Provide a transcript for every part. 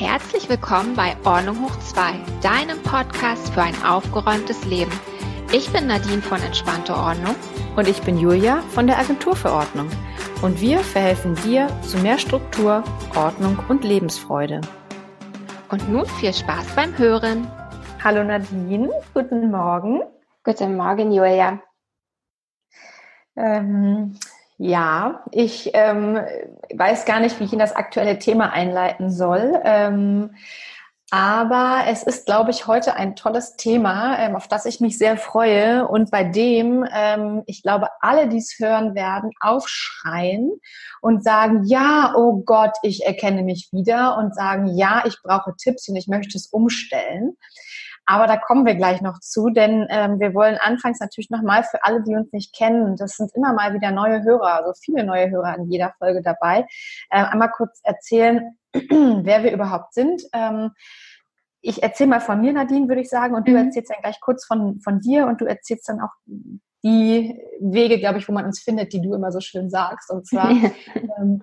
Herzlich willkommen bei Ordnung hoch 2, deinem Podcast für ein aufgeräumtes Leben. Ich bin Nadine von Entspannte Ordnung. Und ich bin Julia von der Agentur für Ordnung. Und wir verhelfen dir zu mehr Struktur, Ordnung und Lebensfreude. Und nun viel Spaß beim Hören. Hallo Nadine, guten Morgen. Guten Morgen, Julia. Ähm, ja, ich ähm, weiß gar nicht, wie ich in das aktuelle Thema einleiten soll. Ähm, aber es ist, glaube ich, heute ein tolles Thema, ähm, auf das ich mich sehr freue und bei dem, ähm, ich glaube, alle, die es hören werden, aufschreien und sagen, ja, oh Gott, ich erkenne mich wieder und sagen, ja, ich brauche Tipps und ich möchte es umstellen. Aber da kommen wir gleich noch zu, denn ähm, wir wollen anfangs natürlich nochmal für alle, die uns nicht kennen, das sind immer mal wieder neue Hörer, also viele neue Hörer in jeder Folge dabei, äh, einmal kurz erzählen, wer wir überhaupt sind. Ähm, ich erzähle mal von mir, Nadine, würde ich sagen, und du mhm. erzählst dann gleich kurz von, von dir und du erzählst dann auch die Wege, glaube ich, wo man uns findet, die du immer so schön sagst. Und zwar ähm,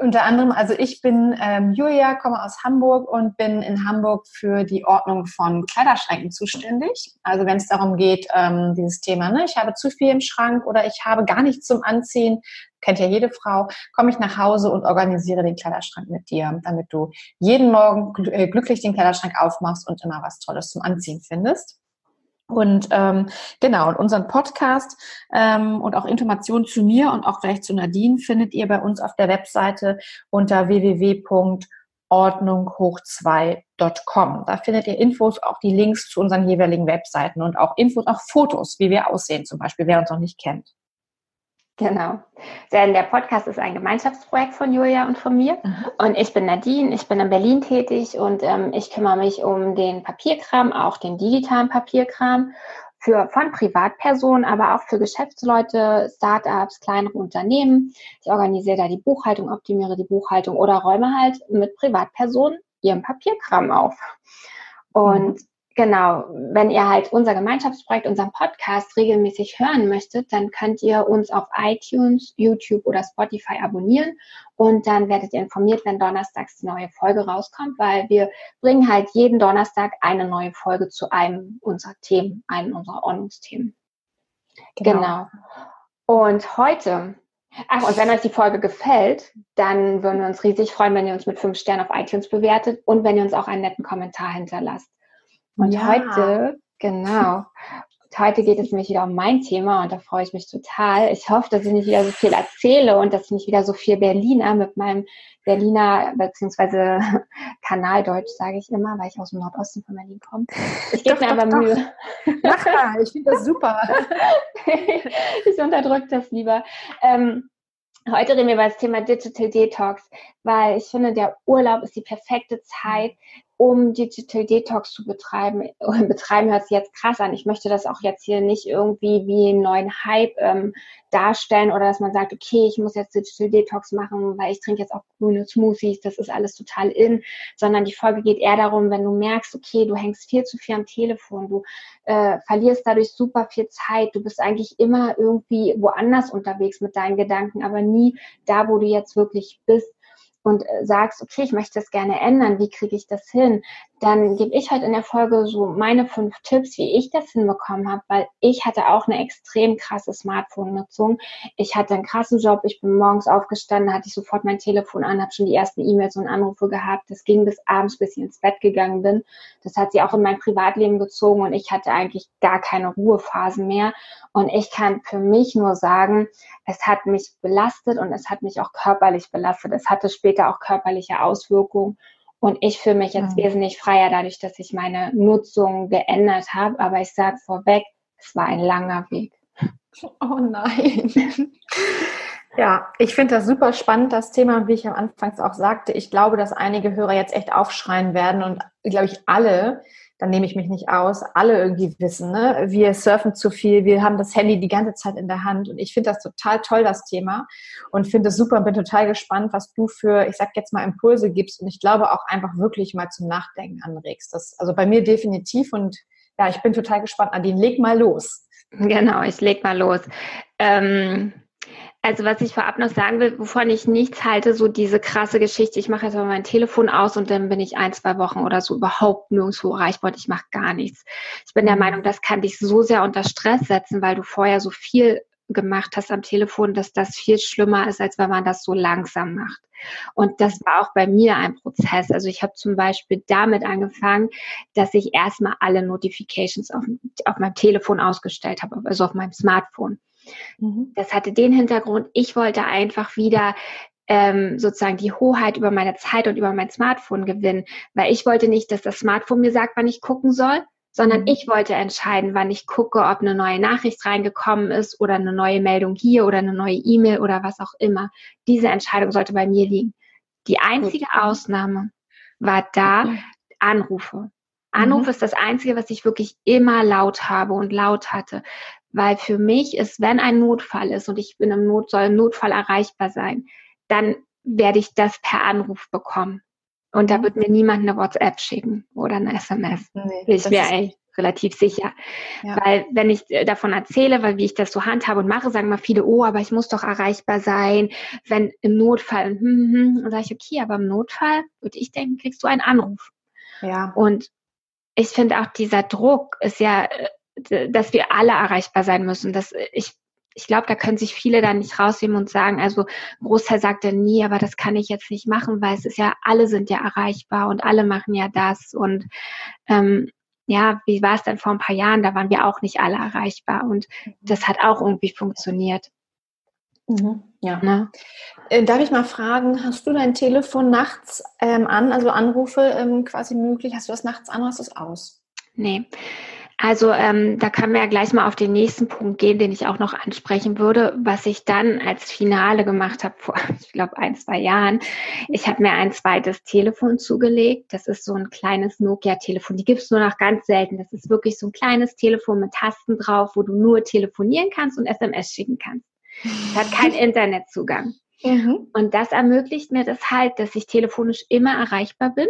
unter anderem, also ich bin ähm, Julia, komme aus Hamburg und bin in Hamburg für die Ordnung von Kleiderschränken zuständig. Also wenn es darum geht, ähm, dieses Thema, ne, ich habe zu viel im Schrank oder ich habe gar nichts zum Anziehen, kennt ja jede Frau, komme ich nach Hause und organisiere den Kleiderschrank mit dir, damit du jeden Morgen äh, glücklich den Kleiderschrank aufmachst und immer was Tolles zum Anziehen findest. Und ähm, genau, und unseren Podcast ähm, und auch Informationen zu mir und auch vielleicht zu Nadine findet ihr bei uns auf der Webseite unter www.ordnunghoch2.com. Da findet ihr Infos, auch die Links zu unseren jeweiligen Webseiten und auch Infos, auch Fotos, wie wir aussehen zum Beispiel, wer uns noch nicht kennt. Genau. Denn der Podcast ist ein Gemeinschaftsprojekt von Julia und von mir. Mhm. Und ich bin Nadine, ich bin in Berlin tätig und ähm, ich kümmere mich um den Papierkram, auch den digitalen Papierkram für, von Privatpersonen, aber auch für Geschäftsleute, Startups, kleinere Unternehmen. Ich organisiere da die Buchhaltung, optimiere die Buchhaltung oder räume halt mit Privatpersonen ihren Papierkram auf. Und mhm. Genau, wenn ihr halt unser Gemeinschaftsprojekt, unseren Podcast regelmäßig hören möchtet, dann könnt ihr uns auf iTunes, YouTube oder Spotify abonnieren und dann werdet ihr informiert, wenn donnerstags die neue Folge rauskommt, weil wir bringen halt jeden Donnerstag eine neue Folge zu einem unserer Themen, einem unserer Ordnungsthemen. Genau. genau. Und heute Ach, und wenn euch die Folge gefällt, dann würden wir uns riesig freuen, wenn ihr uns mit fünf Sternen auf iTunes bewertet und wenn ihr uns auch einen netten Kommentar hinterlasst. Und ja. heute, genau, heute geht es nämlich wieder um mein Thema und da freue ich mich total. Ich hoffe, dass ich nicht wieder so viel erzähle und dass ich nicht wieder so viel Berliner mit meinem Berliner beziehungsweise Kanaldeutsch sage ich immer, weil ich aus dem Nordosten von Berlin komme. Ich gebe mir aber doch. Mühe. Mach mal, ich finde das super. ich unterdrücke das lieber. Ähm, Heute reden wir über das Thema Digital Detox, weil ich finde, der Urlaub ist die perfekte Zeit, um Digital Detox zu betreiben. Betreiben hört sich jetzt krass an. Ich möchte das auch jetzt hier nicht irgendwie wie einen neuen Hype ähm, darstellen oder dass man sagt, okay, ich muss jetzt Digital Detox machen, weil ich trinke jetzt auch grüne Smoothies, das ist alles total in, sondern die Folge geht eher darum, wenn du merkst, okay, du hängst viel zu viel am Telefon, du äh, verlierst dadurch super viel Zeit, du bist eigentlich immer irgendwie woanders unterwegs mit deinen Gedanken, aber nie da, wo du jetzt wirklich bist und äh, sagst, okay, ich möchte das gerne ändern, wie kriege ich das hin? Dann gebe ich heute in der Folge so meine fünf Tipps, wie ich das hinbekommen habe, weil ich hatte auch eine extrem krasse Smartphone-Nutzung. Ich hatte einen krassen Job, ich bin morgens aufgestanden, hatte ich sofort mein Telefon an, habe schon die ersten E-Mails und Anrufe gehabt. Das ging bis abends, bis ich ins Bett gegangen bin. Das hat sie auch in mein Privatleben gezogen und ich hatte eigentlich gar keine Ruhephasen mehr. Und ich kann für mich nur sagen, es hat mich belastet und es hat mich auch körperlich belastet. Es hatte später auch körperliche Auswirkungen. Und ich fühle mich jetzt mhm. wesentlich freier dadurch, dass ich meine Nutzung geändert habe. Aber ich sage vorweg, es war ein langer Weg. Oh nein. Ja, ich finde das super spannend, das Thema. Und wie ich am Anfang auch sagte, ich glaube, dass einige Hörer jetzt echt aufschreien werden und, glaube ich, alle dann nehme ich mich nicht aus, alle irgendwie wissen, ne? wir surfen zu viel, wir haben das Handy die ganze Zeit in der Hand und ich finde das total toll, das Thema und finde es super und bin total gespannt, was du für, ich sag jetzt mal, Impulse gibst und ich glaube auch einfach wirklich mal zum Nachdenken anregst. Das, also bei mir definitiv und ja, ich bin total gespannt. Nadine, leg mal los. Genau, ich leg mal los. Ähm Also was ich vorab noch sagen will, wovon ich nichts halte, so diese krasse Geschichte, ich mache jetzt mal mein Telefon aus und dann bin ich ein, zwei Wochen oder so überhaupt nirgendwo erreichbar und ich mache gar nichts. Ich bin der mhm. Meinung, das kann dich so sehr unter Stress setzen, weil du vorher so viel gemacht hast am Telefon, dass das viel schlimmer ist, als wenn man das so langsam macht. Und das war auch bei mir ein Prozess. Also ich habe zum Beispiel damit angefangen, dass ich erstmal alle Notifications auf, auf meinem Telefon ausgestellt habe, also auf meinem Smartphone. Mhm. Das hatte den Hintergrund, ich wollte einfach wieder ähm, sozusagen die Hoheit über meine Zeit und über mein Smartphone gewinnen, weil ich wollte nicht, dass das Smartphone mir sagt, wann ich gucken soll, sondern mhm. ich wollte entscheiden, wann ich gucke, ob eine neue Nachricht reingekommen ist oder eine neue Meldung hier oder eine neue E-Mail oder was auch immer. Diese Entscheidung sollte bei mir liegen. Die einzige Ausnahme war da Anrufe. Anruf mhm. ist das Einzige, was ich wirklich immer laut habe und laut hatte. Weil für mich ist, wenn ein Notfall ist und ich bin im Not, soll im Notfall erreichbar sein, dann werde ich das per Anruf bekommen. Und da mhm. wird mir niemand eine WhatsApp schicken oder eine SMS. Nee, ich wäre eigentlich relativ sicher. Ja. Weil wenn ich äh, davon erzähle, weil wie ich das so handhabe und mache, sagen mal viele, oh, aber ich muss doch erreichbar sein, wenn im Notfall, hm, hm, hm, und sage ich, okay, aber im Notfall würde ich denken, kriegst du einen Anruf. Ja. Und ich finde auch dieser Druck ist ja, äh, dass wir alle erreichbar sein müssen. Das, ich ich glaube, da können sich viele da nicht rausnehmen und sagen, also Großteil sagt dann nie, aber das kann ich jetzt nicht machen, weil es ist ja, alle sind ja erreichbar und alle machen ja das. Und ähm, ja, wie war es denn vor ein paar Jahren? Da waren wir auch nicht alle erreichbar und mhm. das hat auch irgendwie funktioniert. Mhm, ja. Ne? Äh, darf ich mal fragen, hast du dein Telefon nachts ähm, an, also Anrufe ähm, quasi möglich? Hast du das nachts an oder hast du es aus? Nee. Also ähm, da können wir ja gleich mal auf den nächsten Punkt gehen, den ich auch noch ansprechen würde, was ich dann als Finale gemacht habe vor, ich glaube, ein, zwei Jahren. Ich habe mir ein zweites Telefon zugelegt. Das ist so ein kleines Nokia-Telefon. Die gibt's nur noch ganz selten. Das ist wirklich so ein kleines Telefon mit Tasten drauf, wo du nur telefonieren kannst und SMS schicken kannst. Es hat keinen Internetzugang. Mhm. Und das ermöglicht mir das halt, dass ich telefonisch immer erreichbar bin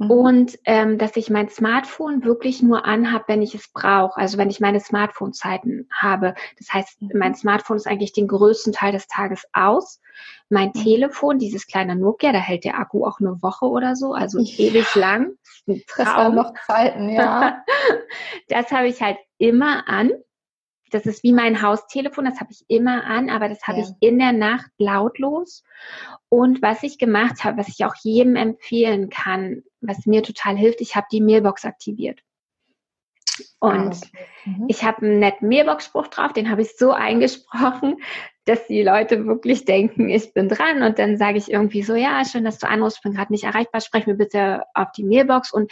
Mhm. Und ähm, dass ich mein Smartphone wirklich nur anhabe, wenn ich es brauche. Also wenn ich meine Smartphone-Zeiten habe. Das heißt, mhm. mein Smartphone ist eigentlich den größten Teil des Tages aus. Mein mhm. Telefon, dieses kleine Nokia, da hält der Akku auch eine Woche oder so, also ja. ewig lang. Das waren noch Zeiten, ja. das habe ich halt immer an. Das ist wie mein Haustelefon, das habe ich immer an, aber das habe ja. ich in der Nacht lautlos. Und was ich gemacht habe, was ich auch jedem empfehlen kann, was mir total hilft, ich habe die Mailbox aktiviert. Und ah, okay. mhm. ich habe einen netten Mailbox-Spruch drauf, den habe ich so eingesprochen, dass die Leute wirklich denken, ich bin dran. Und dann sage ich irgendwie so, ja, schön, dass du anrufst, bin gerade nicht erreichbar, sprech mir bitte auf die Mailbox. Und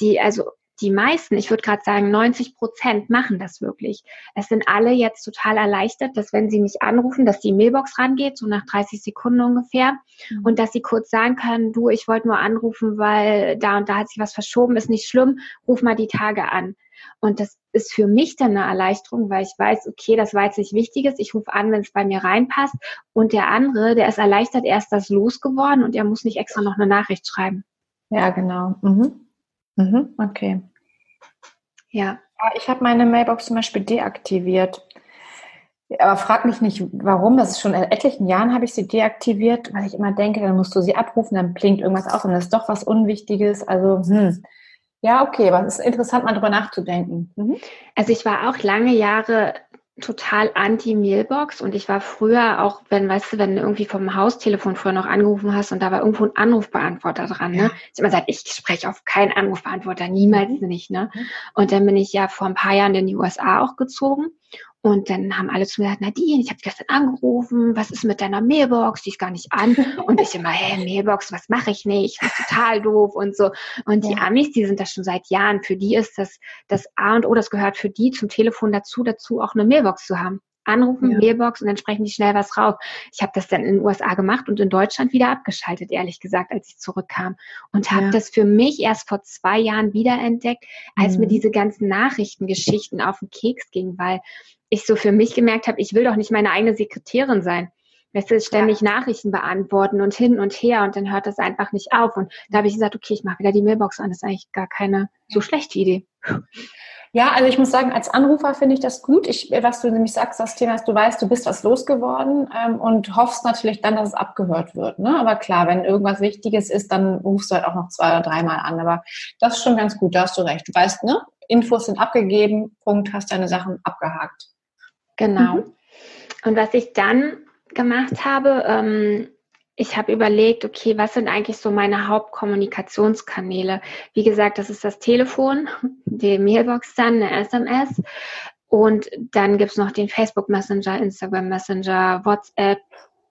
die, also die meisten, ich würde gerade sagen 90 Prozent machen das wirklich. Es sind alle jetzt total erleichtert, dass wenn sie mich anrufen, dass die Mailbox rangeht, so nach 30 Sekunden ungefähr, mhm. und dass sie kurz sagen können, du, ich wollte nur anrufen, weil da und da hat sich was verschoben, ist nicht schlimm, ruf mal die Tage an. Und das ist für mich dann eine Erleichterung, weil ich weiß, okay, das war jetzt nicht Wichtiges, ich rufe an, wenn es bei mir reinpasst. Und der andere, der ist erleichtert, er ist das losgeworden und er muss nicht extra noch eine Nachricht schreiben. Ja, genau. Mhm. Mhm, okay. Ja. Ich habe meine Mailbox zum Beispiel deaktiviert. Aber frag mich nicht, warum. Das ist schon in etlichen Jahren habe ich sie deaktiviert, weil ich immer denke, dann musst du sie abrufen, dann blinkt irgendwas auf und das ist doch was Unwichtiges. Also, hm. Ja, okay, aber es ist interessant, mal drüber nachzudenken. Mhm. Also ich war auch lange Jahre total anti-Mailbox und ich war früher auch, wenn, weißt du, wenn du irgendwie vom Haustelefon früher noch angerufen hast und da war irgendwo ein Anrufbeantworter dran, ne? Ich immer gesagt, ich spreche auf keinen Anrufbeantworter, niemals mhm. nicht, ne? Mhm. Und dann bin ich ja vor ein paar Jahren in die USA auch gezogen und dann haben alle zu mir gesagt, Nadine, ich habe gestern angerufen, was ist mit deiner Mailbox? Die ist gar nicht an. Und ich immer, hey, Mailbox, was mache ich nicht? Das ist total doof und so. Und ja. die Amis, die sind das schon seit Jahren. Für die ist das das A und O, das gehört für die zum Telefon dazu, dazu auch eine Mailbox zu haben. Anrufen, ja. Mailbox und dann sprechen die schnell was raus. Ich habe das dann in den USA gemacht und in Deutschland wieder abgeschaltet, ehrlich gesagt, als ich zurückkam. Und habe ja. das für mich erst vor zwei Jahren wiederentdeckt, als mhm. mir diese ganzen Nachrichtengeschichten auf den Keks ging, weil ich so für mich gemerkt habe, ich will doch nicht meine eigene Sekretärin sein. Weißt du, ständig ja. Nachrichten beantworten und hin und her und dann hört das einfach nicht auf. Und da habe ich gesagt, okay, ich mache wieder die Mailbox an. Das ist eigentlich gar keine so schlechte Idee. Ja, also ich muss sagen, als Anrufer finde ich das gut. Ich, was du nämlich sagst, das Thema ist, du weißt, du bist was losgeworden ähm, und hoffst natürlich dann, dass es abgehört wird. Ne? Aber klar, wenn irgendwas Wichtiges ist, dann rufst du halt auch noch zwei oder dreimal an. Aber das ist schon ganz gut, da hast du recht. Du weißt, ne? Infos sind abgegeben, Punkt, hast deine Sachen abgehakt. Genau. Mhm. Und was ich dann gemacht habe, ähm, ich habe überlegt, okay, was sind eigentlich so meine Hauptkommunikationskanäle? Wie gesagt, das ist das Telefon, die Mailbox dann, eine SMS. Und dann gibt's noch den Facebook Messenger, Instagram Messenger, WhatsApp,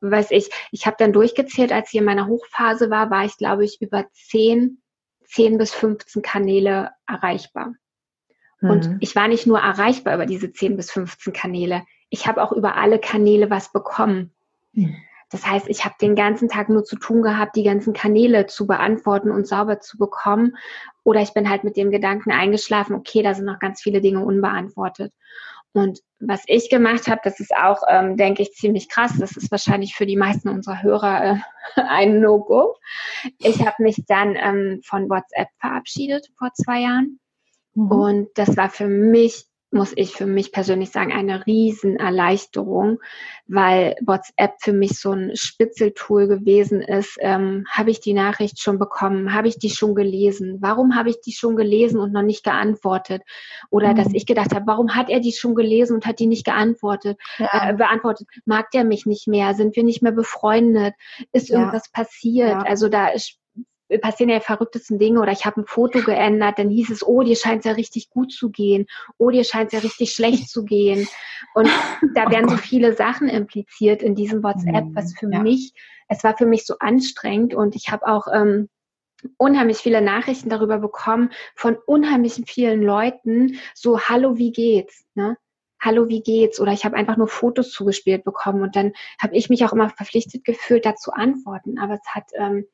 weiß ich. Ich habe dann durchgezählt, als ich in meiner Hochphase war, war ich, glaube ich, über 10, 10 bis 15 Kanäle erreichbar. Mhm. Und ich war nicht nur erreichbar über diese 10 bis 15 Kanäle, ich habe auch über alle Kanäle was bekommen. Mhm. Das heißt, ich habe den ganzen Tag nur zu tun gehabt, die ganzen Kanäle zu beantworten und sauber zu bekommen. Oder ich bin halt mit dem Gedanken eingeschlafen, okay, da sind noch ganz viele Dinge unbeantwortet. Und was ich gemacht habe, das ist auch, ähm, denke ich, ziemlich krass. Das ist wahrscheinlich für die meisten unserer Hörer äh, ein No-Go. Ich habe mich dann ähm, von WhatsApp verabschiedet vor zwei Jahren. Mhm. Und das war für mich muss ich für mich persönlich sagen, eine Riesenerleichterung, weil WhatsApp für mich so ein Spitzeltool gewesen ist. Ähm, habe ich die Nachricht schon bekommen? Habe ich die schon gelesen? Warum habe ich die schon gelesen und noch nicht geantwortet? Oder mhm. dass ich gedacht habe, warum hat er die schon gelesen und hat die nicht geantwortet? Ja. Äh, beantwortet? Mag der mich nicht mehr? Sind wir nicht mehr befreundet? Ist ja. irgendwas passiert? Ja. Also da passieren ja verrücktesten Dinge oder ich habe ein Foto geändert, dann hieß es, oh, dir scheint es ja richtig gut zu gehen, oh, dir scheint es ja richtig schlecht zu gehen. Und da oh werden so viele Sachen impliziert in diesem WhatsApp, was für ja. mich, es war für mich so anstrengend und ich habe auch ähm, unheimlich viele Nachrichten darüber bekommen von unheimlichen vielen Leuten, so, hallo, wie geht's? Ne? hallo, wie geht's? Oder ich habe einfach nur Fotos zugespielt bekommen und dann habe ich mich auch immer verpflichtet gefühlt, dazu antworten. Aber es hat ähm,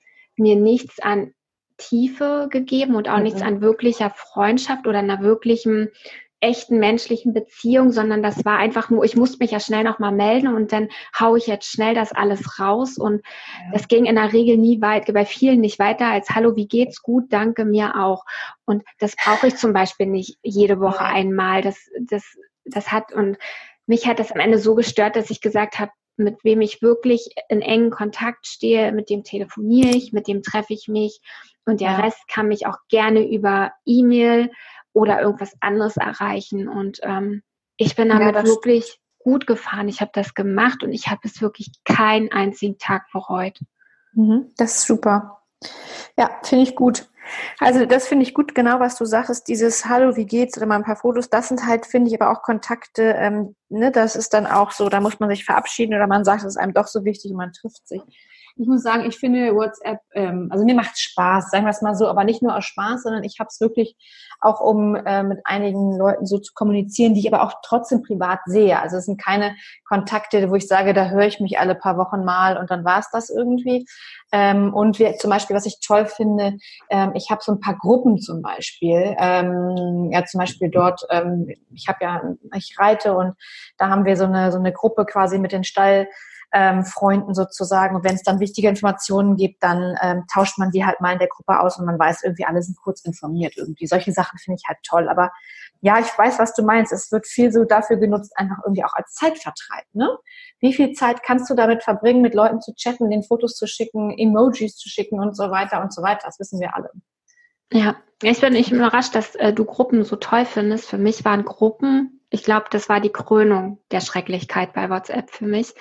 mir nichts an Tiefe gegeben und auch mhm. nichts an wirklicher Freundschaft oder einer wirklichen echten menschlichen Beziehung, sondern das war einfach nur, ich musste mich ja schnell nochmal melden und dann haue ich jetzt schnell das alles raus und ja. das ging in der Regel nie weit, bei vielen nicht weiter als Hallo, wie geht's? Gut, danke mir auch. Und das brauche ich zum Beispiel nicht jede Woche einmal. Das, das, das hat und mich hat das am Ende so gestört, dass ich gesagt habe, mit wem ich wirklich in engen Kontakt stehe, mit dem telefoniere ich, mit dem treffe ich mich und der. Rest kann mich auch gerne über E-Mail oder irgendwas anderes erreichen. Und ähm, ich bin damit ja, wirklich gut gefahren. Ich habe das gemacht und ich habe es wirklich keinen einzigen Tag bereut. Mhm, das ist super. Ja, finde ich gut. Also das finde ich gut, genau was du sagst, dieses Hallo, wie geht's oder mal ein paar Fotos, das sind halt, finde ich, aber auch Kontakte, ähm, ne, das ist dann auch so, da muss man sich verabschieden oder man sagt, es ist einem doch so wichtig und man trifft sich ich muss sagen, ich finde WhatsApp, ähm, also mir macht Spaß, sagen wir es mal so, aber nicht nur aus Spaß, sondern ich habe es wirklich auch, um äh, mit einigen Leuten so zu kommunizieren, die ich aber auch trotzdem privat sehe. Also es sind keine Kontakte, wo ich sage, da höre ich mich alle paar Wochen mal und dann war es das irgendwie. Ähm, und wir, zum Beispiel, was ich toll finde, ähm, ich habe so ein paar Gruppen zum Beispiel. Ähm, ja, zum Beispiel dort, ähm, ich habe ja, ich reite und da haben wir so eine, so eine Gruppe quasi mit den Stall ähm, Freunden sozusagen. Und wenn es dann wichtige Informationen gibt, dann ähm, tauscht man die halt mal in der Gruppe aus und man weiß irgendwie, alle sind kurz informiert irgendwie. Solche Sachen finde ich halt toll. Aber ja, ich weiß, was du meinst. Es wird viel so dafür genutzt, einfach irgendwie auch als Zeitvertreib. Ne? Wie viel Zeit kannst du damit verbringen, mit Leuten zu chatten, den Fotos zu schicken, Emojis zu schicken und so weiter und so weiter? Das wissen wir alle. Ja, ich bin nicht überrascht, dass äh, du Gruppen so toll findest. Für mich waren Gruppen ich glaube, das war die Krönung der Schrecklichkeit bei WhatsApp für mich.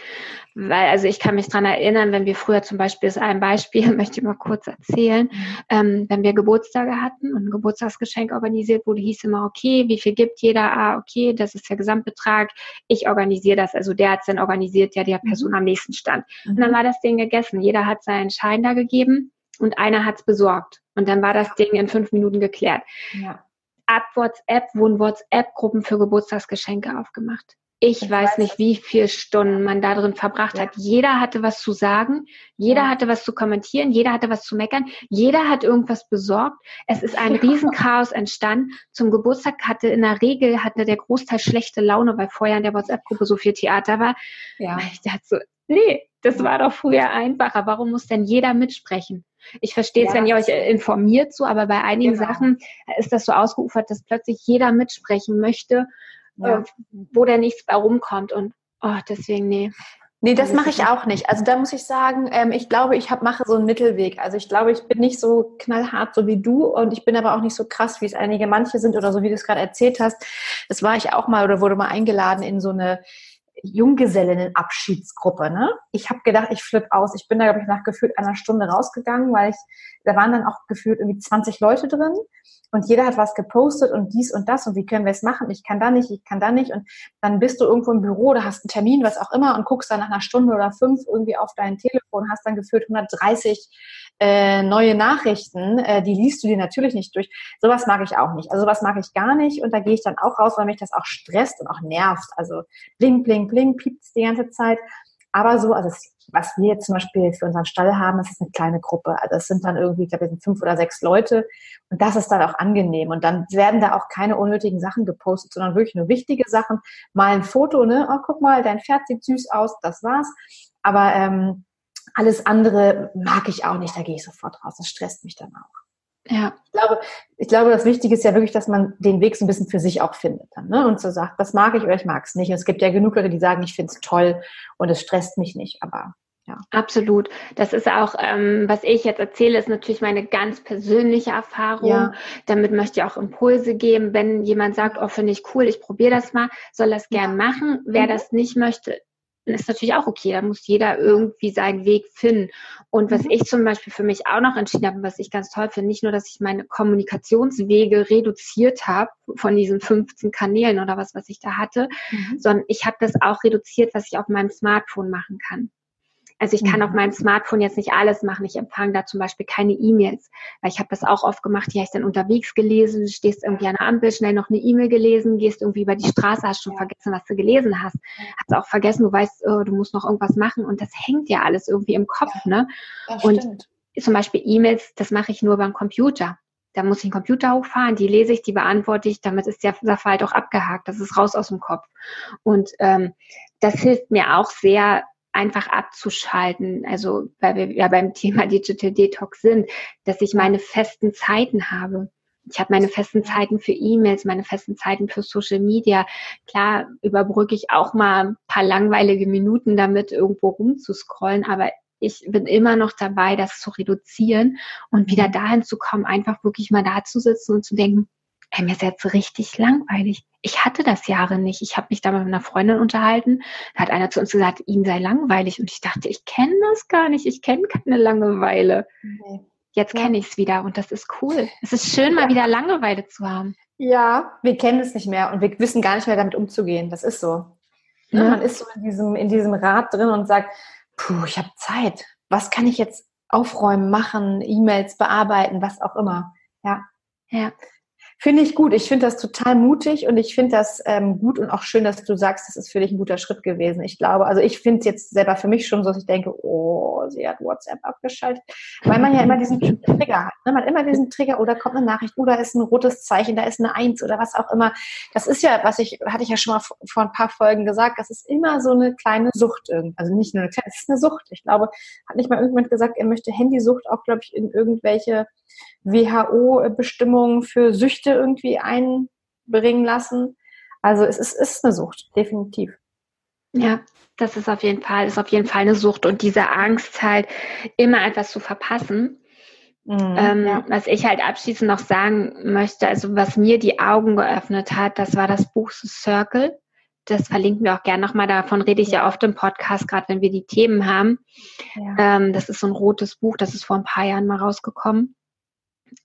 Weil, also ich kann mich dran erinnern, wenn wir früher zum Beispiel, ist ein Beispiel, möchte ich mal kurz erzählen, ähm, wenn wir Geburtstage hatten und ein Geburtstagsgeschenk organisiert wurde, hieß immer, okay, wie viel gibt jeder? Ah, okay, das ist der Gesamtbetrag. Ich organisiere das. Also der hat es dann organisiert, der der mhm. Person am nächsten stand. Und dann mhm. war das Ding gegessen. Jeder hat seinen Schein da gegeben und einer hat es besorgt. Und dann war das Ding in fünf Minuten geklärt. Ja ab WhatsApp wurden WhatsApp-Gruppen für Geburtstagsgeschenke aufgemacht. Ich, ich weiß, weiß nicht, wie viele Stunden man da drin verbracht ja. hat. Jeder hatte was zu sagen, jeder ja. hatte was zu kommentieren, jeder hatte was zu meckern, jeder hat irgendwas besorgt. Es ist ein. Riesenchaos entstanden. Zum Geburtstag hatte in der Regel hatte der Großteil schlechte Laune, weil vorher in der WhatsApp-Gruppe so viel Theater war. Ja. Ich dachte so, nee, das war doch früher einfacher. Warum muss denn jeder mitsprechen? Ich verstehe es, ja. wenn ihr euch informiert so, aber bei einigen genau. Sachen ist das so ausgeufert, dass plötzlich jeder mitsprechen möchte, ja. äh, wo der nichts bei rumkommt und oh, deswegen, nee. Nee, das mache ich auch nicht. Also da muss ich sagen, ähm, ich glaube, ich hab, mache so einen Mittelweg. Also ich glaube, ich bin nicht so knallhart so wie du und ich bin aber auch nicht so krass, wie es einige manche sind oder so wie du es gerade erzählt hast. Das war ich auch mal oder wurde mal eingeladen in so eine Junggesellinnenabschiedsgruppe. Ne? Ich habe gedacht, ich flippe aus. Ich bin da, glaube ich, nach gefühlt einer Stunde rausgegangen, weil ich, da waren dann auch gefühlt irgendwie 20 Leute drin und jeder hat was gepostet und dies und das und wie können wir es machen? Ich kann da nicht, ich kann da nicht und dann bist du irgendwo im Büro oder hast einen Termin, was auch immer und guckst dann nach einer Stunde oder fünf irgendwie auf dein Telefon, hast dann gefühlt 130 äh, neue Nachrichten, äh, die liest du dir natürlich nicht durch. Sowas mag ich auch nicht. Also sowas mag ich gar nicht und da gehe ich dann auch raus, weil mich das auch stresst und auch nervt. Also bling, bling, bling, piept die ganze Zeit. Aber so, also was wir jetzt zum Beispiel für unseren Stall haben, das ist eine kleine Gruppe. Also es sind dann irgendwie, ich glaube, es sind fünf oder sechs Leute und das ist dann auch angenehm. Und dann werden da auch keine unnötigen Sachen gepostet, sondern wirklich nur wichtige Sachen. Mal ein Foto, ne? Oh, guck mal, dein Pferd sieht süß aus, das war's. Aber ähm, alles andere mag ich auch nicht, da gehe ich sofort raus. Das stresst mich dann auch. Ja. Ich glaube, ich glaube, das Wichtige ist ja wirklich, dass man den Weg so ein bisschen für sich auch findet dann, ne? Und so sagt, das mag ich oder ich mag es nicht. Und es gibt ja genug Leute, die sagen, ich finde es toll und es stresst mich nicht, aber ja. Absolut. Das ist auch, ähm, was ich jetzt erzähle, ist natürlich meine ganz persönliche Erfahrung. Ja. Damit möchte ich auch Impulse geben. Wenn jemand sagt, oh, finde ich cool, ich probiere das mal, soll das gern machen. Wer mhm. das nicht möchte, ist natürlich auch okay. Da muss jeder irgendwie seinen Weg finden. Und was mhm. ich zum Beispiel für mich auch noch entschieden habe, was ich ganz toll finde, nicht nur, dass ich meine Kommunikationswege reduziert habe von diesen 15 Kanälen oder was, was ich da hatte, mhm. sondern ich habe das auch reduziert, was ich auf meinem Smartphone machen kann. Also ich kann mhm. auf meinem Smartphone jetzt nicht alles machen. Ich empfange da zum Beispiel keine E-Mails, weil ich habe das auch oft gemacht. Hier habe ich dann unterwegs gelesen, du stehst irgendwie an der Ampel, schnell noch eine E-Mail gelesen, gehst irgendwie über die Straße, hast schon vergessen, was du gelesen hast. Hast auch vergessen, du weißt, oh, du musst noch irgendwas machen und das hängt ja alles irgendwie im Kopf. Ne? und zum Beispiel E-Mails, das mache ich nur beim Computer. Da muss ich den Computer hochfahren, die lese ich, die beantworte ich, damit ist der Sachverhalt auch abgehakt, das ist raus aus dem Kopf. Und ähm, das hilft mir auch sehr, einfach abzuschalten, also weil wir ja beim Thema Digital Detox sind, dass ich meine festen Zeiten habe. Ich habe meine festen Zeiten für E-Mails, meine festen Zeiten für Social Media. Klar überbrücke ich auch mal ein paar langweilige Minuten damit, irgendwo rumzuscrollen, aber ich bin immer noch dabei, das zu reduzieren und wieder dahin zu kommen, einfach wirklich mal da zu sitzen und zu denken, ey, mir ist jetzt richtig langweilig. Ich hatte das Jahre nicht. Ich habe mich da mit einer Freundin unterhalten. Da hat einer zu uns gesagt, ihm sei langweilig. Und ich dachte, ich kenne das gar nicht. Ich kenne keine Langeweile. Okay. Jetzt ja. kenne ich es wieder und das ist cool. Es ist schön, mal wieder Langeweile zu haben. Ja, wir kennen es nicht mehr und wir wissen gar nicht mehr damit umzugehen. Das ist so. Ja. Man ist so in diesem, in diesem Rad drin und sagt, puh, ich habe Zeit. Was kann ich jetzt aufräumen, machen, E-Mails bearbeiten, was auch immer. Ja. Ja. Finde ich gut. Ich finde das total mutig und ich finde das ähm, gut und auch schön, dass du sagst, das ist für dich ein guter Schritt gewesen. Ich glaube, also ich finde es jetzt selber für mich schon so, dass ich denke, oh, sie hat WhatsApp abgeschaltet, weil man ja immer diesen Trigger hat. Ne? Man hat immer diesen Trigger oder kommt eine Nachricht oder ist ein rotes Zeichen, da ist eine Eins oder was auch immer. Das ist ja, was ich, hatte ich ja schon mal vor ein paar Folgen gesagt, das ist immer so eine kleine Sucht irgendwie. Also nicht nur eine kleine, es ist eine Sucht. Ich glaube, hat nicht mal irgendjemand gesagt, er möchte Handysucht auch, glaube ich, in irgendwelche WHO-Bestimmungen für Süchte irgendwie einbringen lassen. Also es ist, ist eine Sucht, definitiv. Ja, das ist auf jeden Fall, ist auf jeden Fall eine Sucht und diese Angst halt immer etwas zu verpassen. Mhm, ähm, ja. Was ich halt abschließend noch sagen möchte, also was mir die Augen geöffnet hat, das war das Buch The Circle. Das verlinken wir auch gerne nochmal. Davon rede ich ja oft im Podcast, gerade wenn wir die Themen haben. Ja. Ähm, das ist so ein rotes Buch, das ist vor ein paar Jahren mal rausgekommen.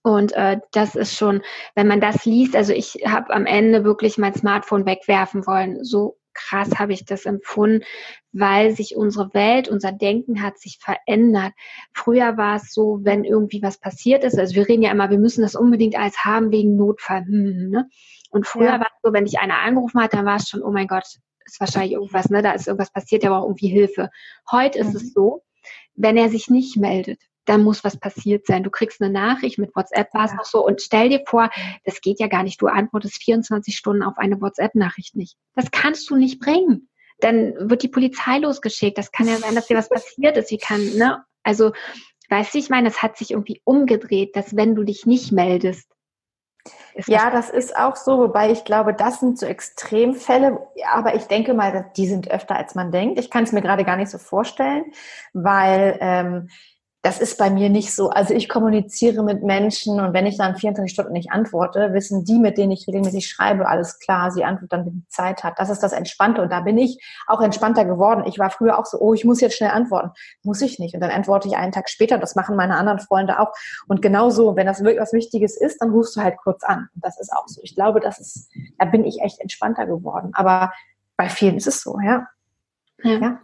Und äh, das ist schon, wenn man das liest, also ich habe am Ende wirklich mein Smartphone wegwerfen wollen. So krass habe ich das empfunden, weil sich unsere Welt, unser Denken hat sich verändert. Früher war es so, wenn irgendwie was passiert ist, also wir reden ja immer, wir müssen das unbedingt als haben wegen Notfall. Hm, hm, hm ne? Und früher ja. war es so, wenn dich einer angerufen hat, dann war es schon, oh mein Gott, ist wahrscheinlich irgendwas, ne? Da ist irgendwas passiert, der braucht irgendwie Hilfe. Heute mhm. ist es so, wenn er sich nicht meldet, da muss was passiert sein. Du kriegst eine Nachricht, mit WhatsApp war es ja. noch so und stell dir vor, das geht ja gar nicht. Du antwortest 24 Stunden auf eine WhatsApp-Nachricht nicht. Das kannst du nicht bringen. Dann wird die Polizei losgeschickt. Das kann ja sein, dass dir was passiert ist. Wie kann, ne? Also weißt du, ich meine, es hat sich irgendwie umgedreht, dass wenn du dich nicht meldest, ja, das ist auch so, wobei ich glaube, das sind so Extremfälle, aber ich denke mal, die sind öfter als man denkt. Ich kann es mir gerade gar nicht so vorstellen, weil ähm, das ist bei mir nicht so. Also ich kommuniziere mit Menschen und wenn ich dann 24 Stunden nicht antworte, wissen die, mit denen ich regelmäßig schreibe, alles klar, sie antwortet dann, wenn sie Zeit hat. Das ist das Entspannte und da bin ich auch entspannter geworden. Ich war früher auch so, oh, ich muss jetzt schnell antworten. Muss ich nicht. Und dann antworte ich einen Tag später. Das machen meine anderen Freunde auch. Und genauso, wenn das wirklich was Wichtiges ist, dann rufst du halt kurz an. Und das ist auch so. Ich glaube, das ist, da bin ich echt entspannter geworden. Aber bei vielen ist es so, ja. ja. ja.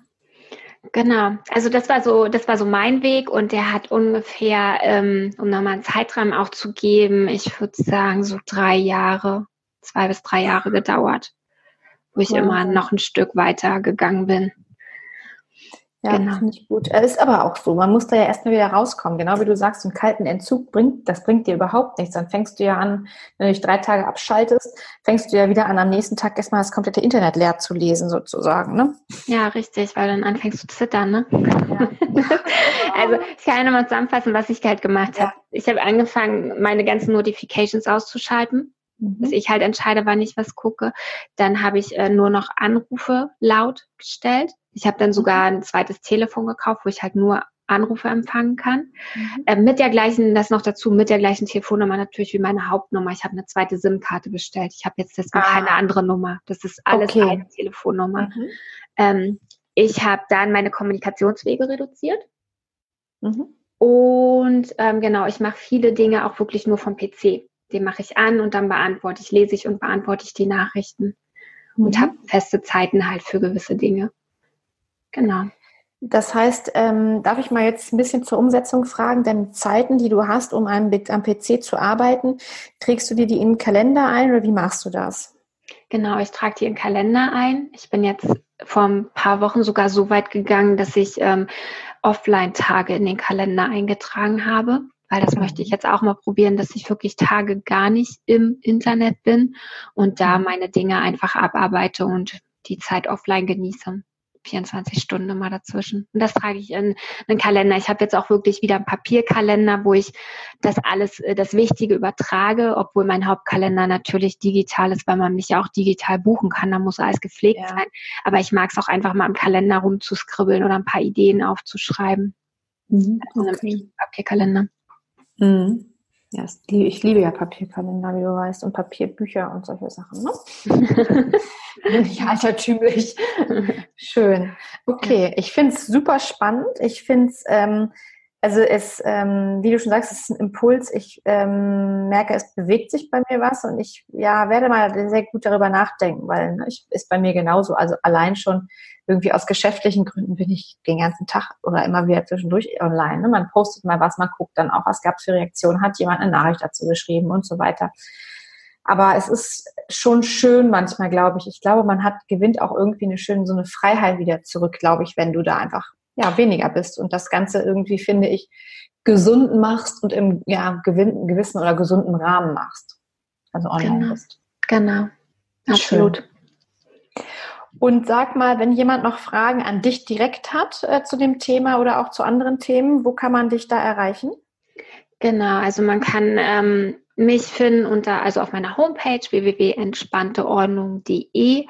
Genau, also das war so, das war so mein Weg und der hat ungefähr, ähm, um nochmal einen Zeitrahmen auch zu geben, ich würde sagen so drei Jahre, zwei bis drei Jahre gedauert, wo ich ja. immer noch ein Stück weiter gegangen bin. Ja, genau. finde ich gut. Ist aber auch so, man muss da ja erstmal wieder rauskommen. Genau wie du sagst, einen kalten Entzug bringt, das bringt dir überhaupt nichts. Dann fängst du ja an, wenn du dich drei Tage abschaltest, fängst du ja wieder an, am nächsten Tag erstmal das komplette Internet leer zu lesen, sozusagen, ne? Ja, richtig, weil dann anfängst zu zittern, ne? Ja. also ich kann nochmal zusammenfassen, was ich halt gemacht ja. habe. Ich habe angefangen, meine ganzen Notifications auszuschalten. Mhm. Dass ich halt entscheide, wann ich was gucke. Dann habe ich äh, nur noch Anrufe laut gestellt ich habe dann sogar ein zweites Telefon gekauft, wo ich halt nur Anrufe empfangen kann. Mhm. Äh, mit der gleichen, das noch dazu, mit der gleichen Telefonnummer natürlich wie meine Hauptnummer. Ich habe eine zweite SIM-Karte bestellt. Ich habe jetzt deswegen ah. keine andere Nummer. Das ist alles okay. eine Telefonnummer. Mhm. Ähm, ich habe dann meine Kommunikationswege reduziert. Mhm. Und ähm, genau, ich mache viele Dinge auch wirklich nur vom PC. Den mache ich an und dann beantworte ich, lese ich und beantworte ich die Nachrichten. Und mhm. habe feste Zeiten halt für gewisse Dinge. Genau. Das heißt, ähm, darf ich mal jetzt ein bisschen zur Umsetzung fragen, denn Zeiten, die du hast, um am, am PC zu arbeiten, trägst du dir die in den Kalender ein oder wie machst du das? Genau, ich trage die in den Kalender ein. Ich bin jetzt vor ein paar Wochen sogar so weit gegangen, dass ich ähm, Offline-Tage in den Kalender eingetragen habe, weil das möchte ich jetzt auch mal probieren, dass ich wirklich Tage gar nicht im Internet bin und da mhm. meine Dinge einfach abarbeite und die Zeit offline genieße. 24 Stunden immer dazwischen. Und das trage ich in einen Kalender. Ich habe jetzt auch wirklich wieder einen Papierkalender, wo ich das alles, äh, das Wichtige übertrage, obwohl mein Hauptkalender natürlich digital ist, weil man mich ja auch digital buchen kann. Da muss alles gepflegt ja. sein. Aber ich mag es auch einfach mal im Kalender rumzuskribbeln oder ein paar Ideen aufzuschreiben. Mhm. Also okay. Papierkalender. Mhm. Ja, ich liebe ja Papierkalender, wie du weißt, und Papierbücher und solche Sachen. Ne? Bin ich altertümlich. Schön. Okay, ich finde es super spannend. Ich finde es, ähm, also es, ähm, wie du schon sagst, es ist ein Impuls. Ich ähm, merke, es bewegt sich bei mir was und ich ja, werde mal sehr gut darüber nachdenken, weil ne, ich, ist bei mir genauso. Also allein schon irgendwie aus geschäftlichen Gründen bin ich den ganzen Tag oder immer wieder zwischendurch online. Ne? Man postet mal was, man guckt dann auch, was gab es für Reaktionen, hat jemand eine Nachricht dazu geschrieben und so weiter. Aber es ist schon schön manchmal, glaube ich. Ich glaube, man hat, gewinnt auch irgendwie eine schöne, so eine Freiheit wieder zurück, glaube ich, wenn du da einfach, ja, weniger bist und das Ganze irgendwie, finde ich, gesund machst und im, ja, gewissen oder gesunden Rahmen machst. Also online genau. bist. Genau. Absolut. Schön. Und sag mal, wenn jemand noch Fragen an dich direkt hat äh, zu dem Thema oder auch zu anderen Themen, wo kann man dich da erreichen? Genau, also man kann ähm, mich finden unter, also auf meiner Homepage www.entspannteordnung.de. Mhm.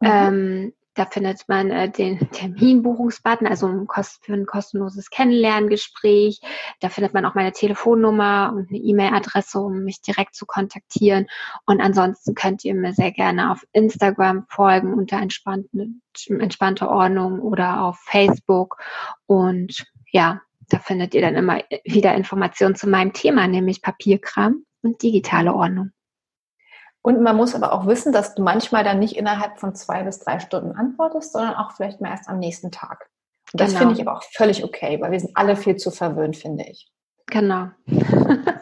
Ähm, da findet man äh, den Terminbuchungsbutton, also ein für ein kostenloses Kennenlerngespräch. Da findet man auch meine Telefonnummer und eine E-Mail-Adresse, um mich direkt zu kontaktieren. Und ansonsten könnt ihr mir sehr gerne auf Instagram folgen unter entspannte, entspannte Ordnung oder auf Facebook. Und ja, da findet ihr dann immer wieder Informationen zu meinem Thema, nämlich Papierkram und digitale Ordnung. Und man muss aber auch wissen, dass du manchmal dann nicht innerhalb von zwei bis drei Stunden antwortest, sondern auch vielleicht mal erst am nächsten Tag. Und das genau. finde ich aber auch völlig okay, weil wir sind alle viel zu verwöhnt, finde ich. Genau.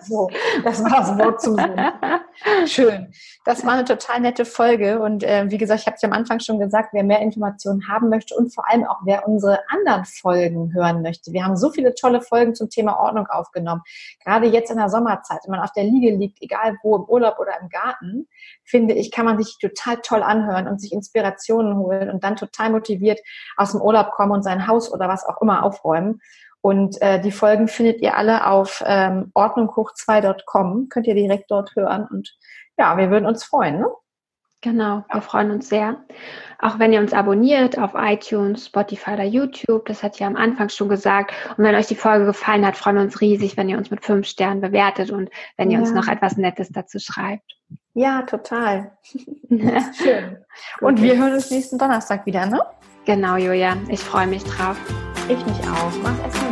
So, das war das Wort zum Sinn. Schön. Das war eine total nette Folge. Und äh, wie gesagt, ich habe es ja am Anfang schon gesagt, wer mehr Informationen haben möchte und vor allem auch wer unsere anderen Folgen hören möchte. Wir haben so viele tolle Folgen zum Thema Ordnung aufgenommen. Gerade jetzt in der Sommerzeit, wenn man auf der Liege liegt, egal wo, im Urlaub oder im Garten, finde ich, kann man sich total toll anhören und sich Inspirationen holen und dann total motiviert aus dem Urlaub kommen und sein Haus oder was auch immer aufräumen. Und äh, die Folgen findet ihr alle auf ähm, ordnunghoch2.com. Könnt ihr direkt dort hören. Und ja, wir würden uns freuen. Ne? Genau, wir freuen uns sehr. Auch wenn ihr uns abonniert auf iTunes, Spotify oder YouTube, das hat ja am Anfang schon gesagt. Und wenn euch die Folge gefallen hat, freuen wir uns riesig, wenn ihr uns mit fünf Sternen bewertet und wenn ihr ja. uns noch etwas Nettes dazu schreibt. Ja, total. Schön. Und wir hören uns nächsten Donnerstag wieder, ne? Genau, Julia. Ich freue mich drauf. Ich mich auch. Mach's erstmal.